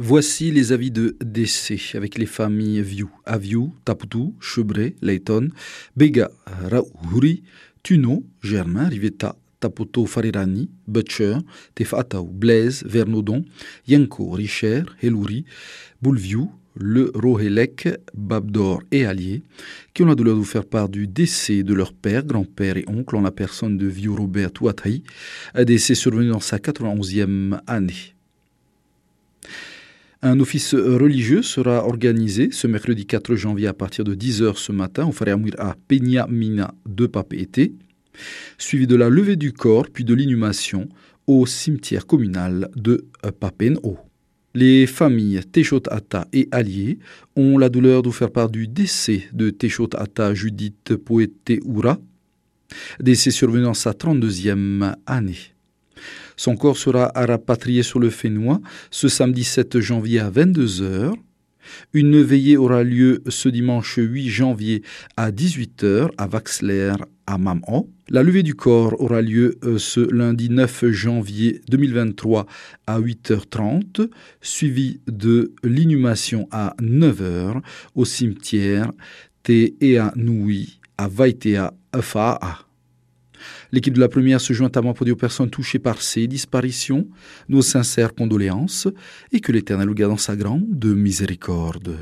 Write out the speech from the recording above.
Voici les avis de décès avec les familles Viu, Aviu, Taputu, Chebré, Leighton, Bega, Rauhuri, Tuno, Germain, Rivetta, Tapoto Farirani, Butcher, Tefatau, Blaise, Vernodon, Yenko, Richer, Heluri, Boulviou, le Rohelek, Babdor et Allier, qui ont la douleur de vous faire part du décès de leur père, grand-père et oncle en la personne de Vieux Robert Touataï, un décès survenu dans sa 91e année. Un office religieux sera organisé ce mercredi 4 janvier à partir de 10h ce matin au Faréamouir à Peña Mina de Papété, suivi de la levée du corps puis de l'inhumation au cimetière communal de Papeno. Les familles Téchot Atta et Alliés ont la douleur de faire part du décès de Téchot Atta Judith Poete-Oura, décès survenu dans sa 32e année. Son corps sera rapatrié sur le Fénois ce samedi 7 janvier à 22h. Une veillée aura lieu ce dimanche 8 janvier à 18h à Vaxler à Mamon. La levée du corps aura lieu euh, ce lundi 9 janvier 2023 à 8h30, suivi de l'inhumation à 9h au cimetière Te Nui à Vaitea Faa. L'équipe de la première se joint à moi pour dire aux personnes touchées par ces disparitions nos sincères condoléances et que l'Éternel vous garde dans sa grande miséricorde.